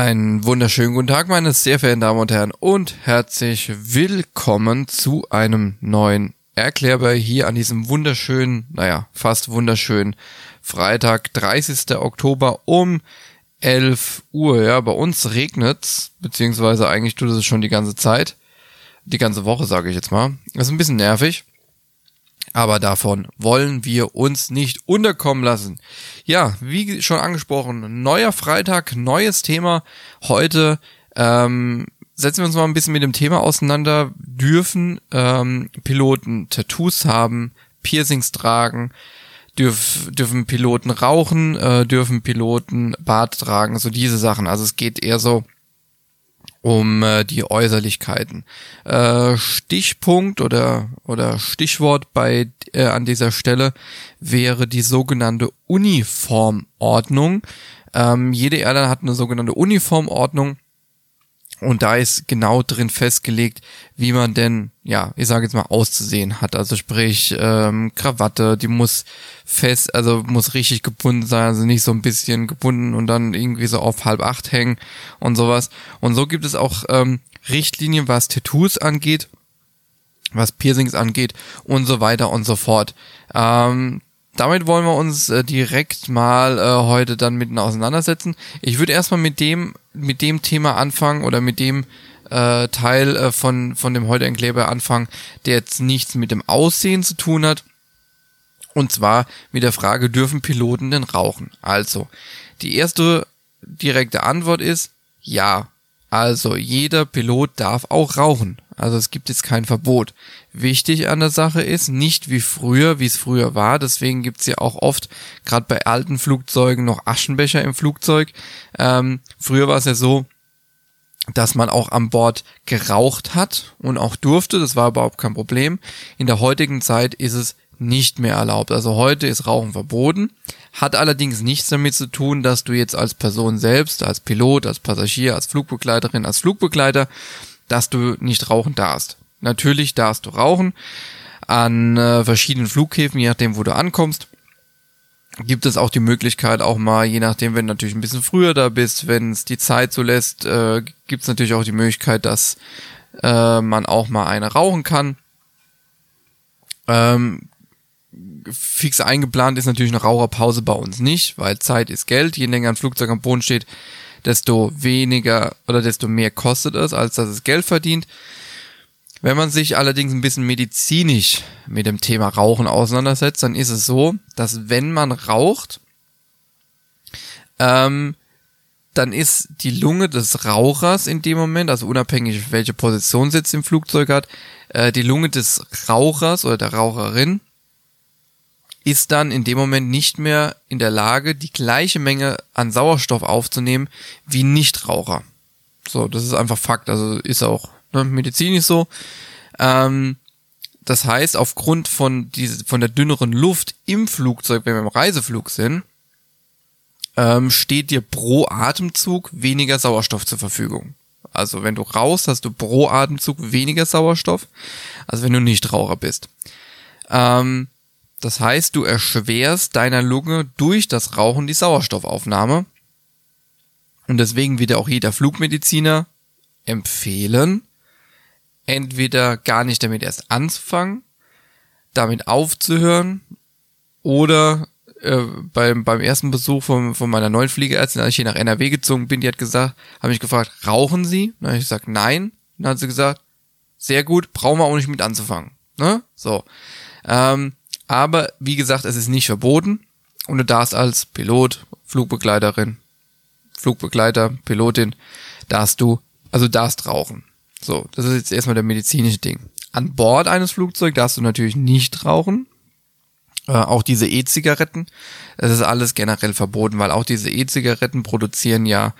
Einen wunderschönen guten Tag, meine sehr verehrten Damen und Herren, und herzlich willkommen zu einem neuen Erklärbar hier an diesem wunderschönen, naja, fast wunderschönen Freitag, 30. Oktober um 11 Uhr. Ja, bei uns regnet's, beziehungsweise eigentlich tut es schon die ganze Zeit. Die ganze Woche, sage ich jetzt mal. Das ist ein bisschen nervig. Aber davon wollen wir uns nicht unterkommen lassen. Ja, wie schon angesprochen, neuer Freitag, neues Thema. Heute ähm, setzen wir uns mal ein bisschen mit dem Thema auseinander. Dürfen ähm, Piloten Tattoos haben, Piercings tragen, dürf, dürfen Piloten rauchen, äh, dürfen Piloten Bart tragen, so diese Sachen. Also es geht eher so um äh, die Äußerlichkeiten. Äh, Stichpunkt oder oder Stichwort bei äh, an dieser Stelle wäre die sogenannte Uniformordnung. Ähm, jede Airline hat eine sogenannte Uniformordnung und da ist genau drin festgelegt, wie man denn, ja, ich sage jetzt mal, auszusehen hat. Also sprich, ähm, Krawatte, die muss fest, also muss richtig gebunden sein, also nicht so ein bisschen gebunden und dann irgendwie so auf halb acht hängen und sowas. Und so gibt es auch ähm, Richtlinien, was Tattoos angeht, was Piercings angeht und so weiter und so fort. Ähm, damit wollen wir uns äh, direkt mal äh, heute dann mitten auseinandersetzen. Ich würde erstmal mit dem mit dem Thema anfangen oder mit dem äh, Teil äh, von von dem heute Enkläber anfangen, der jetzt nichts mit dem Aussehen zu tun hat. Und zwar mit der Frage, dürfen Piloten denn rauchen? Also, die erste direkte Antwort ist ja. Also, jeder Pilot darf auch rauchen. Also es gibt jetzt kein Verbot. Wichtig an der Sache ist, nicht wie früher, wie es früher war, deswegen gibt's ja auch oft, gerade bei alten Flugzeugen, noch Aschenbecher im Flugzeug. Ähm, früher war es ja so, dass man auch an Bord geraucht hat und auch durfte, das war überhaupt kein Problem. In der heutigen Zeit ist es nicht mehr erlaubt. Also heute ist Rauchen verboten, hat allerdings nichts damit zu tun, dass du jetzt als Person selbst, als Pilot, als Passagier, als Flugbegleiterin, als Flugbegleiter dass du nicht rauchen darfst. Natürlich darfst du rauchen an äh, verschiedenen Flughäfen, je nachdem, wo du ankommst. Gibt es auch die Möglichkeit, auch mal, je nachdem, wenn du natürlich ein bisschen früher da bist, wenn es die Zeit so lässt, äh, gibt es natürlich auch die Möglichkeit, dass äh, man auch mal eine rauchen kann. Ähm, fix eingeplant ist natürlich eine Raucherpause bei uns nicht, weil Zeit ist Geld. Je länger ein Flugzeug am Boden steht, desto weniger oder desto mehr kostet es, als dass es Geld verdient. Wenn man sich allerdings ein bisschen medizinisch mit dem Thema Rauchen auseinandersetzt, dann ist es so, dass wenn man raucht, ähm, dann ist die Lunge des Rauchers in dem Moment, also unabhängig welche Position Sitz im Flugzeug hat, äh, die Lunge des Rauchers oder der Raucherin ist dann in dem Moment nicht mehr in der Lage, die gleiche Menge an Sauerstoff aufzunehmen wie Nichtraucher. So, das ist einfach Fakt. Also ist auch ne, medizinisch so. Ähm, das heißt, aufgrund von diese, von der dünneren Luft im Flugzeug, wenn wir im Reiseflug sind, ähm, steht dir pro Atemzug weniger Sauerstoff zur Verfügung. Also wenn du raus, hast du pro Atemzug weniger Sauerstoff, als wenn du Nichtraucher bist. Ähm, das heißt, du erschwerst deiner Lunge durch das Rauchen die Sauerstoffaufnahme. Und deswegen wird auch jeder Flugmediziner empfehlen, entweder gar nicht damit erst anzufangen, damit aufzuhören oder äh, beim, beim ersten Besuch von, von meiner neuen Fliegerärztin, als ich hier nach NRW gezogen bin, die hat gesagt, habe ich gefragt, rauchen Sie? Dann habe ich gesagt, nein. Dann hat sie gesagt, sehr gut, brauchen wir auch nicht mit anzufangen. Ne? So. Ähm, aber wie gesagt, es ist nicht verboten und du darfst als Pilot, Flugbegleiterin, Flugbegleiter, Pilotin, darfst du, also darfst rauchen. So, das ist jetzt erstmal der medizinische Ding. An Bord eines Flugzeugs darfst du natürlich nicht rauchen. Äh, auch diese E-Zigaretten, das ist alles generell verboten, weil auch diese E-Zigaretten produzieren ja,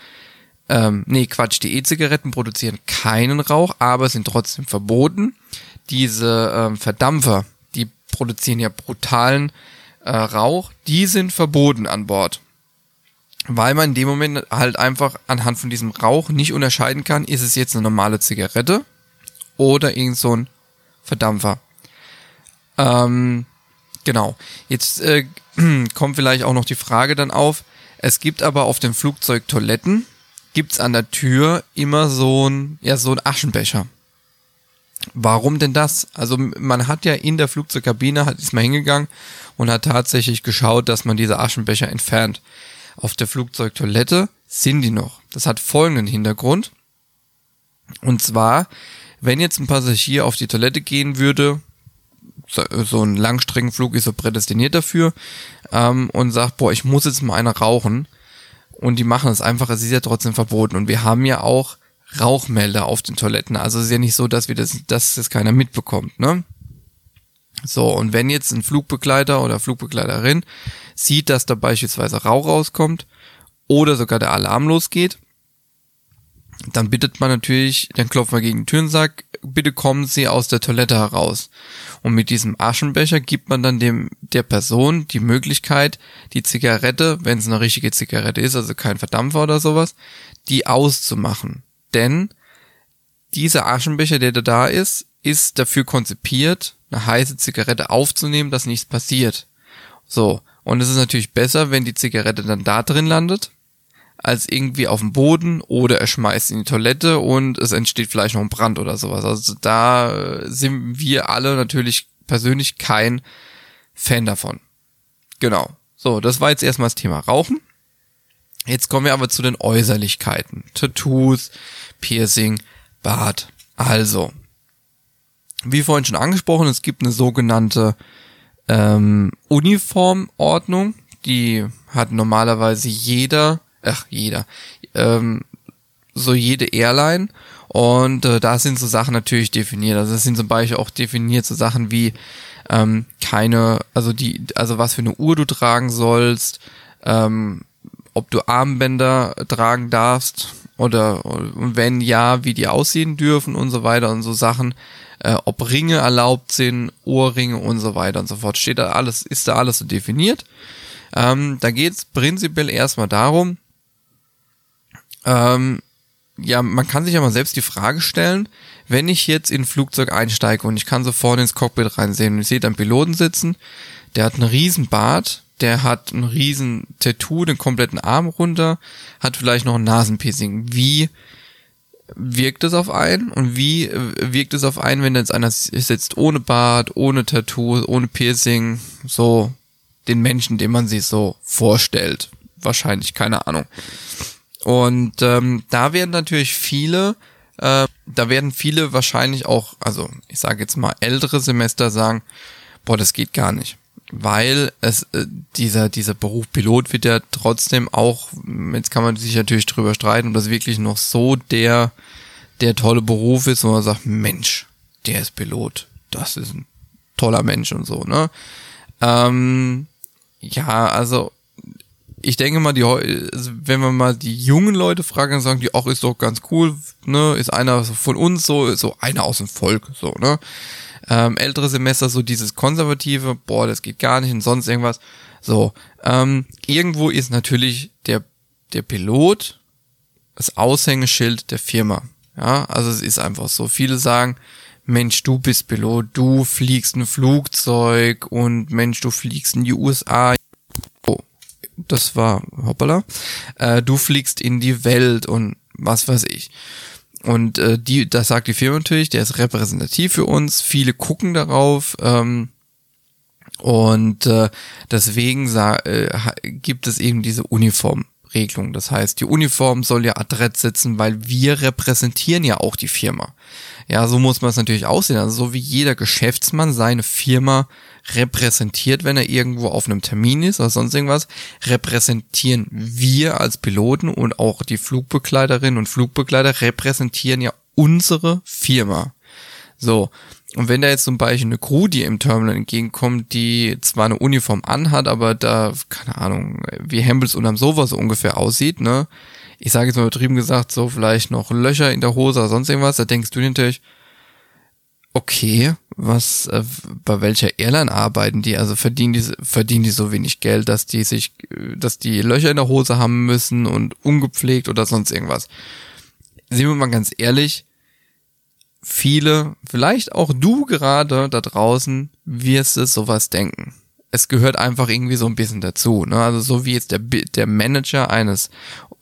ähm, nee, Quatsch, die E-Zigaretten produzieren keinen Rauch, aber sind trotzdem verboten. Diese ähm, Verdampfer, produzieren ja brutalen äh, Rauch, die sind verboten an Bord. Weil man in dem Moment halt einfach anhand von diesem Rauch nicht unterscheiden kann, ist es jetzt eine normale Zigarette oder irgend so ein Verdampfer. Ähm, genau. Jetzt äh, kommt vielleicht auch noch die Frage dann auf. Es gibt aber auf dem Flugzeug Toiletten, gibt's an der Tür immer so ein, ja, so ein Aschenbecher. Warum denn das? Also man hat ja in der Flugzeugkabine, hat ist mal hingegangen und hat tatsächlich geschaut, dass man diese Aschenbecher entfernt. Auf der Flugzeugtoilette sind die noch. Das hat folgenden Hintergrund. Und zwar, wenn jetzt ein Passagier auf die Toilette gehen würde, so ein Langstreckenflug ist so prädestiniert dafür, ähm, und sagt, boah, ich muss jetzt mal eine rauchen, und die machen es einfach, es ist ja trotzdem verboten. Und wir haben ja auch Rauchmelder auf den Toiletten. Also es ist ja nicht so, dass wir das, dass das keiner mitbekommt, ne? So, und wenn jetzt ein Flugbegleiter oder Flugbegleiterin sieht, dass da beispielsweise Rauch rauskommt oder sogar der Alarm losgeht, dann bittet man natürlich, dann klopft man gegen den Türensack, bitte kommen Sie aus der Toilette heraus. Und mit diesem Aschenbecher gibt man dann dem, der Person die Möglichkeit, die Zigarette, wenn es eine richtige Zigarette ist, also kein Verdampfer oder sowas, die auszumachen. Denn dieser Aschenbecher, der da ist, ist dafür konzipiert, eine heiße Zigarette aufzunehmen, dass nichts passiert. So. Und es ist natürlich besser, wenn die Zigarette dann da drin landet, als irgendwie auf dem Boden oder er schmeißt in die Toilette und es entsteht vielleicht noch ein Brand oder sowas. Also da äh, sind wir alle natürlich persönlich kein Fan davon. Genau. So, das war jetzt erstmal das Thema Rauchen. Jetzt kommen wir aber zu den Äußerlichkeiten. Tattoos, Piercing, Bart. Also, wie vorhin schon angesprochen, es gibt eine sogenannte ähm, Uniformordnung. Die hat normalerweise jeder ach, jeder, ähm, so jede Airline. Und äh, da sind so Sachen natürlich definiert. Also es sind zum Beispiel auch definiert so Sachen wie ähm, keine, also die, also was für eine Uhr du tragen sollst, ähm, ob du Armbänder tragen darfst oder wenn ja, wie die aussehen dürfen und so weiter und so Sachen, äh, ob Ringe erlaubt sind, Ohrringe und so weiter und so fort. Steht da alles, ist da alles so definiert. Ähm, da geht es prinzipiell erstmal darum, ähm, ja, man kann sich ja mal selbst die Frage stellen, wenn ich jetzt in ein Flugzeug einsteige und ich kann so vorne ins Cockpit reinsehen und ich sehe da einen Piloten sitzen, der hat einen riesen Bart, der hat einen riesen Tattoo, den kompletten Arm runter, hat vielleicht noch ein Nasenpiercing. Wie wirkt es auf einen und wie wirkt es auf einen, wenn jetzt einer sitzt ohne Bart, ohne Tattoo, ohne Piercing, so den Menschen, den man sich so vorstellt? Wahrscheinlich, keine Ahnung. Und ähm, da werden natürlich viele, äh, da werden viele wahrscheinlich auch, also ich sage jetzt mal ältere Semester sagen, boah, das geht gar nicht. Weil es äh, dieser, dieser Beruf Pilot wird ja trotzdem auch, jetzt kann man sich natürlich drüber streiten, ob das wirklich noch so der, der tolle Beruf ist, wo man sagt, Mensch, der ist Pilot, das ist ein toller Mensch und so, ne? Ähm, ja, also ich denke mal, die, also wenn wir mal die jungen Leute fragen, dann sagen die, auch ist doch ganz cool, ne, ist einer von uns so, so einer aus dem Volk, so, ne. Ähm, ältere Semester so dieses konservative, boah, das geht gar nicht und sonst irgendwas. So, ähm, irgendwo ist natürlich der, der Pilot das Aushängeschild der Firma. Ja, also es ist einfach so. Viele sagen, Mensch, du bist Pilot, du fliegst ein Flugzeug und Mensch, du fliegst in die USA das war, hoppala, äh, du fliegst in die Welt und was weiß ich. Und äh, die, das sagt die Firma natürlich, der ist repräsentativ für uns. Viele gucken darauf. Ähm, und äh, deswegen äh, gibt es eben diese Uniformregelung. Das heißt, die Uniform soll ja adrett sitzen, weil wir repräsentieren ja auch die Firma. Ja, so muss man es natürlich aussehen. Also so wie jeder Geschäftsmann seine Firma repräsentiert, wenn er irgendwo auf einem Termin ist oder sonst irgendwas, repräsentieren wir als Piloten und auch die Flugbegleiterinnen und Flugbegleiter repräsentieren ja unsere Firma. So. Und wenn da jetzt zum Beispiel eine Crew, die im Terminal entgegenkommt, die zwar eine Uniform anhat, aber da, keine Ahnung, wie Hempels unterm Sofa so ungefähr aussieht, ne? Ich sage jetzt mal übertrieben gesagt, so vielleicht noch Löcher in der Hose oder sonst irgendwas, da denkst du natürlich, okay, was, äh, bei welcher Airline arbeiten die? Also verdienen die, verdienen die so wenig Geld, dass die sich, dass die Löcher in der Hose haben müssen und ungepflegt oder sonst irgendwas. Sehen wir mal ganz ehrlich, viele, vielleicht auch du gerade da draußen, wirst es sowas denken. Es gehört einfach irgendwie so ein bisschen dazu. Ne? Also so wie jetzt der, der Manager eines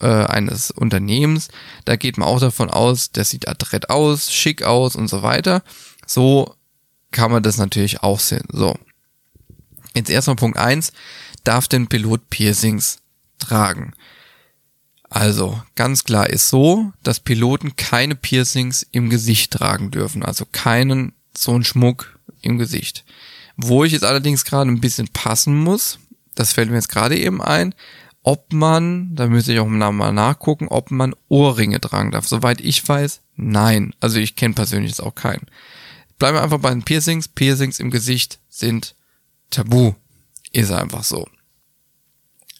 äh, eines Unternehmens, da geht man auch davon aus, der sieht adrett aus, schick aus und so weiter. So kann man das natürlich auch sehen. So. Jetzt erstmal Punkt eins: darf den Pilot Piercings tragen? Also, ganz klar ist so, dass Piloten keine Piercings im Gesicht tragen dürfen, also keinen so einen Schmuck im Gesicht. Wo ich jetzt allerdings gerade ein bisschen passen muss, das fällt mir jetzt gerade eben ein, ob man, da müsste ich auch mal nachgucken, ob man Ohrringe tragen darf. Soweit ich weiß, nein. Also ich kenne persönlich jetzt auch keinen. Bleiben wir einfach bei den Piercings. Piercings im Gesicht sind tabu. Ist einfach so.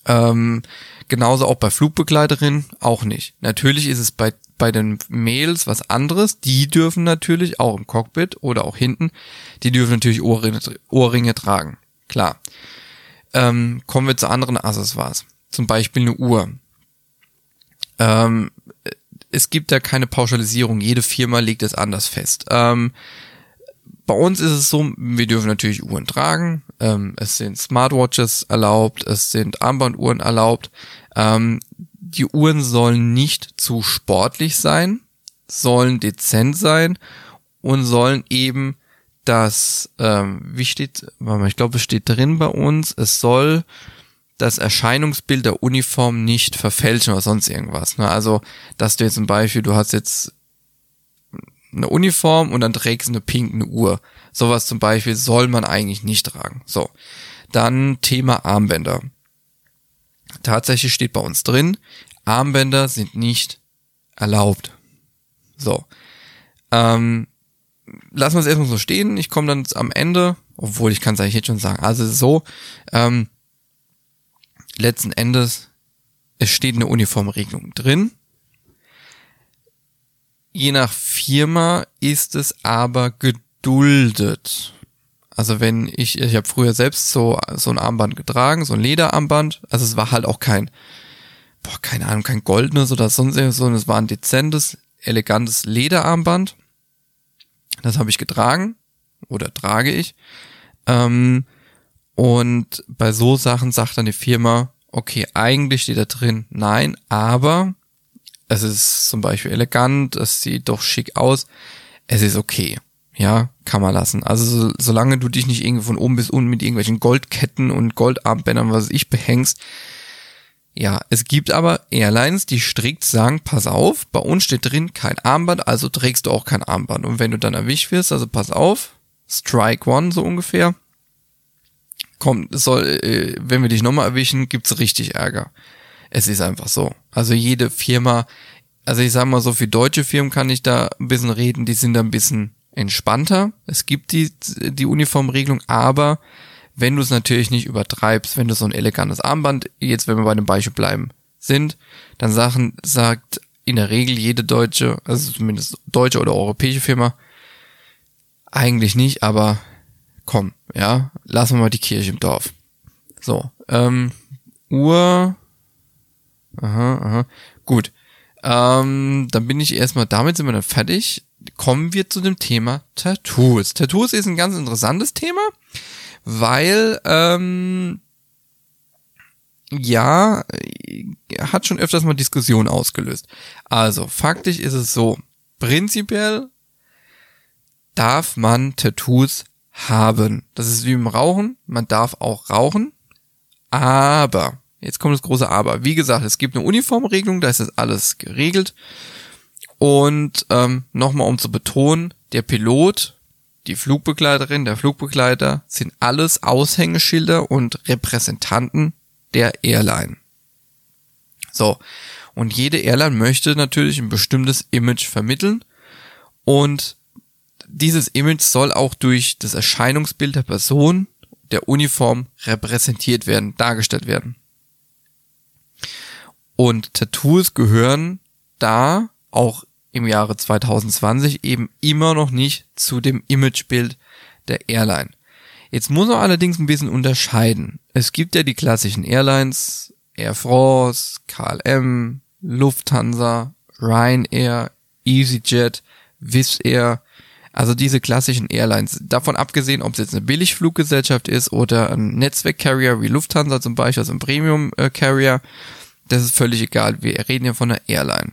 Ähm, genauso auch bei Flugbegleiterinnen auch nicht. Natürlich ist es bei, bei den Mails was anderes. Die dürfen natürlich auch im Cockpit oder auch hinten, die dürfen natürlich Ohrringe, Ohrringe tragen. Klar. Ähm, kommen wir zu anderen Accessoires. Zum Beispiel eine Uhr. Ähm, es gibt da keine Pauschalisierung. Jede Firma legt es anders fest. Ähm, bei uns ist es so, wir dürfen natürlich Uhren tragen. Ähm, es sind Smartwatches erlaubt, es sind Armbanduhren erlaubt. Ähm, die Uhren sollen nicht zu sportlich sein, sollen dezent sein und sollen eben das, ähm, wie steht, warte mal, ich glaube, es steht drin bei uns, es soll das Erscheinungsbild der Uniform nicht verfälschen oder sonst irgendwas. Ne? Also, dass du jetzt zum Beispiel, du hast jetzt eine Uniform und dann trägst du eine pinke Uhr. Sowas zum Beispiel soll man eigentlich nicht tragen. So. Dann Thema Armbänder. Tatsächlich steht bei uns drin, Armbänder sind nicht erlaubt. So. Ähm, lassen wir es erstmal so stehen. Ich komme dann am Ende, obwohl ich kann es eigentlich jetzt schon sagen. Also so, ähm, letzten Endes, es steht eine Uniformregelung drin. Je nach Firma ist es aber geduldet. Also wenn ich, ich habe früher selbst so so ein Armband getragen, so ein Lederarmband. Also es war halt auch kein, boah, keine Ahnung, kein goldenes oder sonst irgendwas, sondern es war ein dezentes, elegantes Lederarmband. Das habe ich getragen oder trage ich. Ähm, und bei so Sachen sagt dann die Firma, okay, eigentlich steht da drin, nein, aber es ist zum Beispiel elegant, es sieht doch schick aus, es ist okay. Ja, kann man lassen. Also so, solange du dich nicht irgendwie von oben bis unten mit irgendwelchen Goldketten und Goldarmbändern, was ich behängst. Ja, es gibt aber Airlines, die strikt sagen, pass auf, bei uns steht drin kein Armband, also trägst du auch kein Armband. Und wenn du dann erwischt wirst, also pass auf, Strike One so ungefähr, kommt, soll, äh, wenn wir dich nochmal erwischen, gibt's richtig Ärger. Es ist einfach so. Also jede Firma, also ich sag mal so, für deutsche Firmen kann ich da ein bisschen reden, die sind da ein bisschen entspannter. Es gibt die, die Uniformregelung, aber wenn du es natürlich nicht übertreibst, wenn du so ein elegantes Armband, jetzt wenn wir bei dem Beispiel bleiben, sind, dann Sachen sagt in der Regel jede deutsche, also zumindest deutsche oder europäische Firma, eigentlich nicht, aber komm, ja, lassen wir mal die Kirche im Dorf. So, ähm, Uhr, aha, aha, gut. Ähm, dann bin ich erstmal, damit sind wir dann fertig. Kommen wir zu dem Thema Tattoos. Tattoos ist ein ganz interessantes Thema, weil, ähm, ja, hat schon öfters mal Diskussionen ausgelöst. Also, faktisch ist es so, prinzipiell darf man Tattoos haben. Das ist wie im Rauchen. Man darf auch rauchen. Aber, jetzt kommt das große Aber. Wie gesagt, es gibt eine Uniformregelung, da ist das alles geregelt. Und ähm, nochmal um zu betonen, der Pilot, die Flugbegleiterin, der Flugbegleiter sind alles Aushängeschilder und Repräsentanten der Airline. So, und jede Airline möchte natürlich ein bestimmtes Image vermitteln und dieses Image soll auch durch das Erscheinungsbild der Person, der Uniform repräsentiert werden, dargestellt werden. Und Tattoos gehören da auch im Jahre 2020 eben immer noch nicht zu dem Imagebild der Airline. Jetzt muss man allerdings ein bisschen unterscheiden. Es gibt ja die klassischen Airlines, Air France, KLM, Lufthansa, Ryanair, EasyJet, Wizz Air, also diese klassischen Airlines, davon abgesehen, ob es jetzt eine Billigfluggesellschaft ist oder ein Netzwerkcarrier wie Lufthansa zum Beispiel, also ein Premium-Carrier, Das ist völlig egal. Wir reden ja von einer Airline.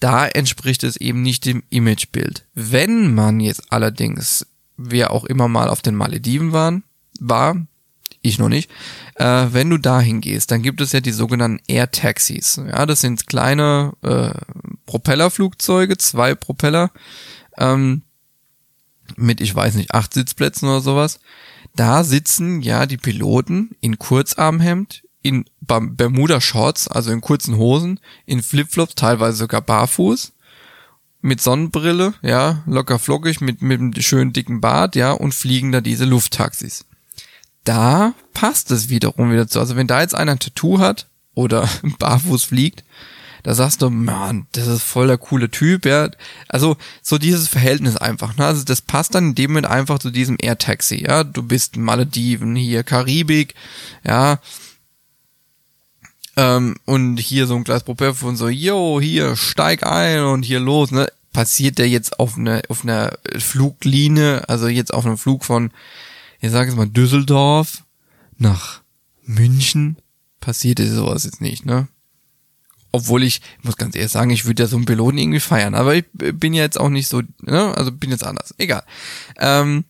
Da entspricht es eben nicht dem Imagebild. Wenn man jetzt allerdings, wer auch immer mal auf den Malediven waren, war, ich noch nicht, äh, wenn du dahin gehst, dann gibt es ja die sogenannten Air Taxis. Ja, das sind kleine äh, Propellerflugzeuge, zwei Propeller, ähm, mit, ich weiß nicht, acht Sitzplätzen oder sowas. Da sitzen ja die Piloten in Kurzarmhemd, in Bermuda-Shorts, also in kurzen Hosen, in Flipflops, teilweise sogar barfuß, mit Sonnenbrille, ja, locker flockig, mit, mit einem schönen dicken Bart, ja, und fliegen da diese Lufttaxis. Da passt es wiederum wieder zu. Also wenn da jetzt einer ein Tattoo hat oder barfuß fliegt, da sagst du, man, das ist voll der coole Typ, ja. Also so dieses Verhältnis einfach, ne? Also das passt dann in dem Moment einfach zu diesem Air Taxi, ja. Du bist Malediven, hier Karibik, ja. Ähm, und hier so ein Glas Propeller und so, yo, hier, steig ein und hier los, ne? Passiert der jetzt auf einer auf einer Fluglinie, also jetzt auf einem Flug von, ich sage jetzt mal Düsseldorf nach München, passiert sowas jetzt nicht, ne? Obwohl ich, ich muss ganz ehrlich sagen, ich würde ja so einen Piloten irgendwie feiern, aber ich bin ja jetzt auch nicht so, ne? Also bin jetzt anders. Egal. Ähm,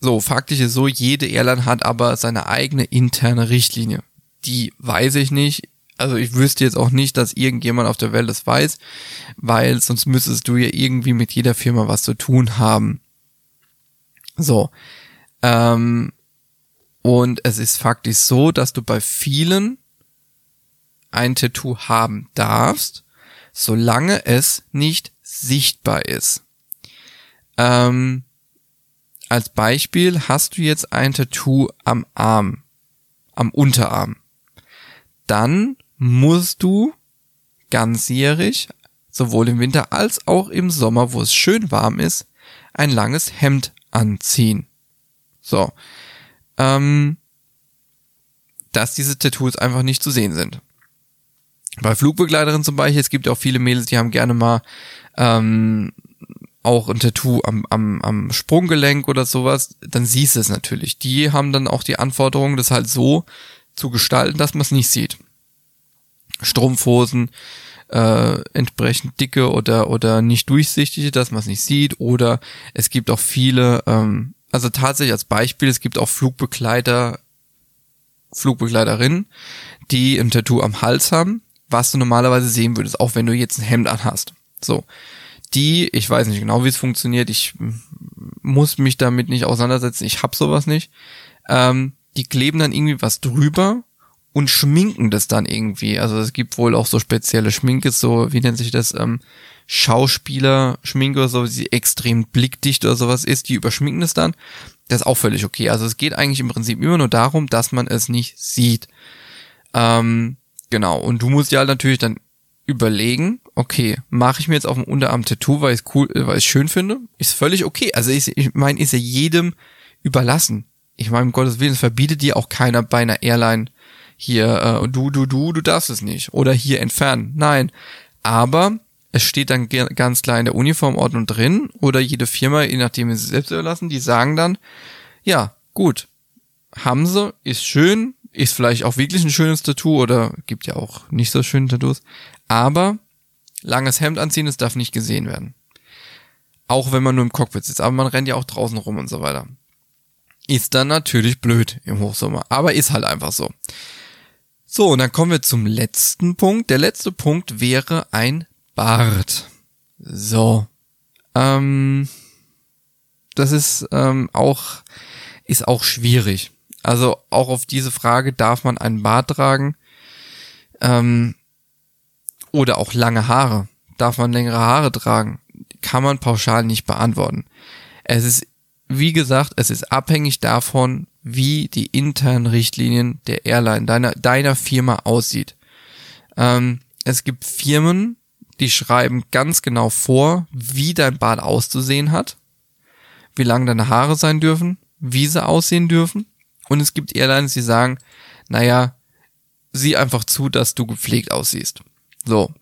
so, faktisch ist so, jede Airline hat aber seine eigene interne Richtlinie. Die weiß ich nicht. Also ich wüsste jetzt auch nicht, dass irgendjemand auf der Welt das weiß, weil sonst müsstest du ja irgendwie mit jeder Firma was zu tun haben. So. Ähm, und es ist faktisch so, dass du bei vielen ein Tattoo haben darfst, solange es nicht sichtbar ist. Ähm, als Beispiel hast du jetzt ein Tattoo am Arm, am Unterarm. Dann musst du ganzjährig, sowohl im Winter als auch im Sommer, wo es schön warm ist, ein langes Hemd anziehen. So. Ähm, dass diese Tattoos einfach nicht zu sehen sind bei Flugbegleiterinnen zum Beispiel, es gibt ja auch viele Mädels, die haben gerne mal ähm, auch ein Tattoo am, am, am Sprunggelenk oder sowas, dann siehst du es natürlich. Die haben dann auch die Anforderung, das halt so zu gestalten, dass man es nicht sieht. Strumpfhosen, äh, entsprechend dicke oder, oder nicht durchsichtige, dass man es nicht sieht. Oder es gibt auch viele, ähm, also tatsächlich als Beispiel, es gibt auch Flugbegleiter, Flugbegleiterinnen, die ein Tattoo am Hals haben was du normalerweise sehen würdest, auch wenn du jetzt ein Hemd anhast. So. Die, ich weiß nicht genau, wie es funktioniert, ich muss mich damit nicht auseinandersetzen, ich hab sowas nicht. Ähm, die kleben dann irgendwie was drüber und schminken das dann irgendwie. Also es gibt wohl auch so spezielle Schminke, so, wie nennt sich das, ähm, Schauspieler, Schminke oder so, die extrem blickdicht oder sowas ist, die überschminken es dann. Das ist auch völlig okay. Also es geht eigentlich im Prinzip immer nur darum, dass man es nicht sieht. Ähm, Genau, und du musst ja halt natürlich dann überlegen, okay, mache ich mir jetzt auf dem Unterarm Tattoo, weil ich es cool, weil ich schön finde, ist völlig okay. Also ich, ich meine, ist ja jedem überlassen. Ich meine, um Gottes Willen, es verbietet dir auch keiner bei einer Airline hier, äh, du, du, du, du darfst es nicht. Oder hier entfernen. Nein. Aber es steht dann ganz klar in der Uniformordnung drin, oder jede Firma, je nachdem sie selbst überlassen, die sagen dann, ja, gut, haben sie, ist schön, ist vielleicht auch wirklich ein schönes Tattoo oder gibt ja auch nicht so schöne Tattoos. Aber langes Hemd anziehen, es darf nicht gesehen werden. Auch wenn man nur im Cockpit sitzt. Aber man rennt ja auch draußen rum und so weiter. Ist dann natürlich blöd im Hochsommer. Aber ist halt einfach so. So, und dann kommen wir zum letzten Punkt. Der letzte Punkt wäre ein Bart. So. Ähm, das ist ähm, auch, ist auch schwierig. Also auch auf diese Frage, darf man einen Bart tragen? Ähm, oder auch lange Haare. Darf man längere Haare tragen? Kann man pauschal nicht beantworten. Es ist, wie gesagt, es ist abhängig davon, wie die internen Richtlinien der Airline, deiner, deiner Firma aussieht. Ähm, es gibt Firmen, die schreiben ganz genau vor, wie dein Bart auszusehen hat, wie lang deine Haare sein dürfen, wie sie aussehen dürfen. Und es gibt Airlines, die sagen, naja, sieh einfach zu, dass du gepflegt aussiehst. So.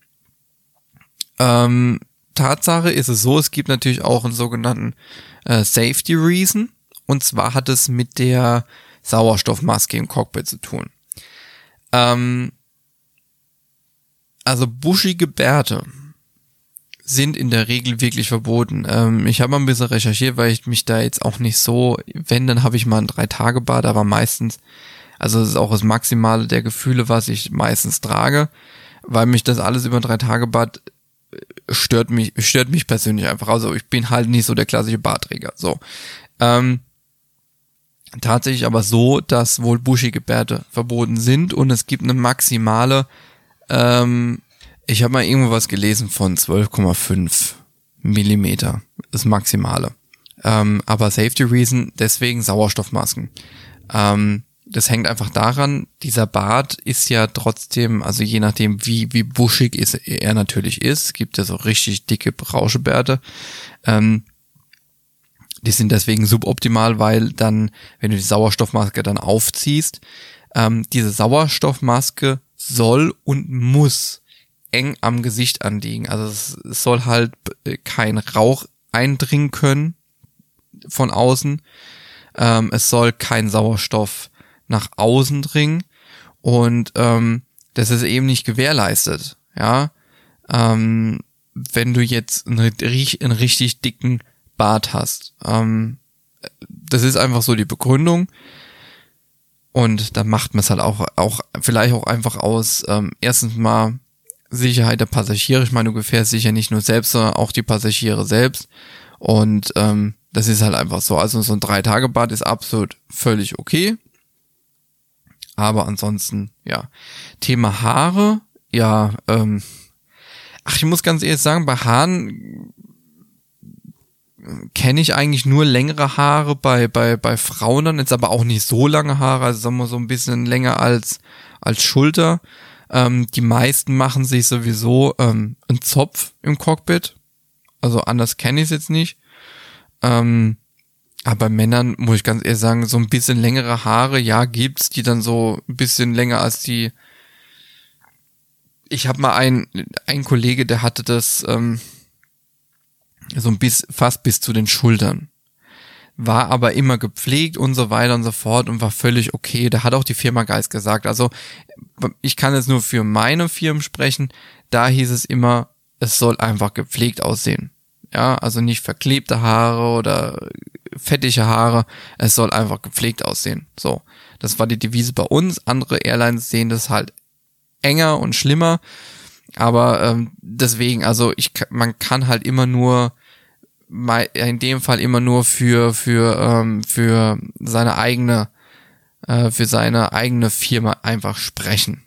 Ähm, Tatsache ist es so, es gibt natürlich auch einen sogenannten äh, Safety Reason. Und zwar hat es mit der Sauerstoffmaske im Cockpit zu tun. Ähm, also buschige Bärte sind in der Regel wirklich verboten. Ähm, ich habe mal ein bisschen recherchiert, weil ich mich da jetzt auch nicht so, wenn, dann habe ich mal ein Drei-Tage-Bad, aber meistens, also das ist auch das Maximale der Gefühle, was ich meistens trage, weil mich das alles über ein Drei-Tage-Bad äh, stört mich, stört mich persönlich einfach. Also ich bin halt nicht so der klassische Barträger. So. Ähm, tatsächlich aber so, dass wohl buschige Bärte verboten sind und es gibt eine maximale ähm, ich habe mal irgendwo was gelesen von 12,5 Millimeter, das Maximale. Ähm, aber Safety Reason, deswegen Sauerstoffmasken. Ähm, das hängt einfach daran, dieser Bart ist ja trotzdem, also je nachdem, wie, wie buschig ist, er natürlich ist, gibt ja so richtig dicke Rauschebärte. Ähm, die sind deswegen suboptimal, weil dann, wenn du die Sauerstoffmaske dann aufziehst, ähm, diese Sauerstoffmaske soll und muss eng am Gesicht anliegen. Also es, soll halt äh, kein Rauch eindringen können von außen. Ähm, es soll kein Sauerstoff nach außen dringen und ähm, das ist eben nicht gewährleistet. Ja, ähm, wenn du jetzt einen, einen richtig dicken Bart hast. Ähm, das ist einfach so die Begründung. Und da macht man es halt auch, auch vielleicht auch einfach aus, ähm, erstens mal Sicherheit der Passagiere. Ich meine, du gefährst sicher nicht nur selbst, sondern auch die Passagiere selbst. Und ähm, das ist halt einfach so. Also so ein Drei-Tage-Bad ist absolut völlig okay. Aber ansonsten, ja. Thema Haare, ja, ähm, ach, ich muss ganz ehrlich sagen, bei Haaren kenne ich eigentlich nur längere Haare bei, bei, bei Frauen dann, jetzt aber auch nicht so lange Haare, also sagen wir so ein bisschen länger als, als Schulter. Ähm, die meisten machen sich sowieso ähm, einen Zopf im Cockpit. Also anders kenne ich es jetzt nicht. Ähm, aber bei Männern muss ich ganz ehrlich sagen, so ein bisschen längere Haare, ja, gibt's, die dann so ein bisschen länger als die. Ich habe mal einen, einen Kollege, der hatte das ähm, so ein bisschen fast bis zu den Schultern war aber immer gepflegt und so weiter und so fort und war völlig okay. Da hat auch die Firma Geist gesagt. Also ich kann jetzt nur für meine Firmen sprechen. Da hieß es immer, es soll einfach gepflegt aussehen. Ja, also nicht verklebte Haare oder fettige Haare. Es soll einfach gepflegt aussehen. So. Das war die Devise bei uns. Andere Airlines sehen das halt enger und schlimmer. Aber ähm, deswegen, also ich, man kann halt immer nur in dem Fall immer nur für für ähm, für seine eigene äh, für seine eigene Firma einfach sprechen.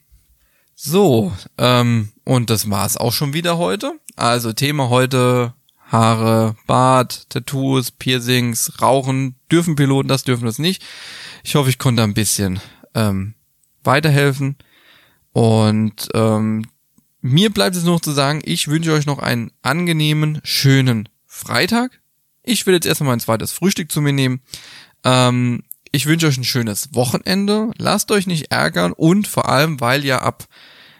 So, ähm, und das war's auch schon wieder heute. Also Thema heute Haare, Bart, Tattoos, Piercings, Rauchen. Dürfen Piloten das, dürfen das nicht. Ich hoffe, ich konnte ein bisschen ähm, weiterhelfen. Und ähm, mir bleibt es noch zu sagen, ich wünsche euch noch einen angenehmen, schönen Freitag. Ich will jetzt erstmal mein zweites Frühstück zu mir nehmen. Ähm, ich wünsche euch ein schönes Wochenende. Lasst euch nicht ärgern und vor allem, weil ja ab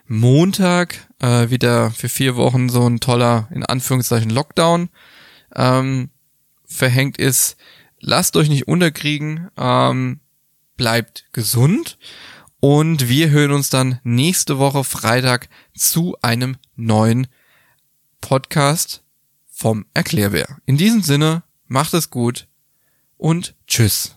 Montag äh, wieder für vier Wochen so ein toller, in Anführungszeichen, Lockdown ähm, verhängt ist, lasst euch nicht unterkriegen, ähm, bleibt gesund und wir hören uns dann nächste Woche Freitag zu einem neuen Podcast vom Erklärbär. In diesem Sinne, macht es gut und tschüss.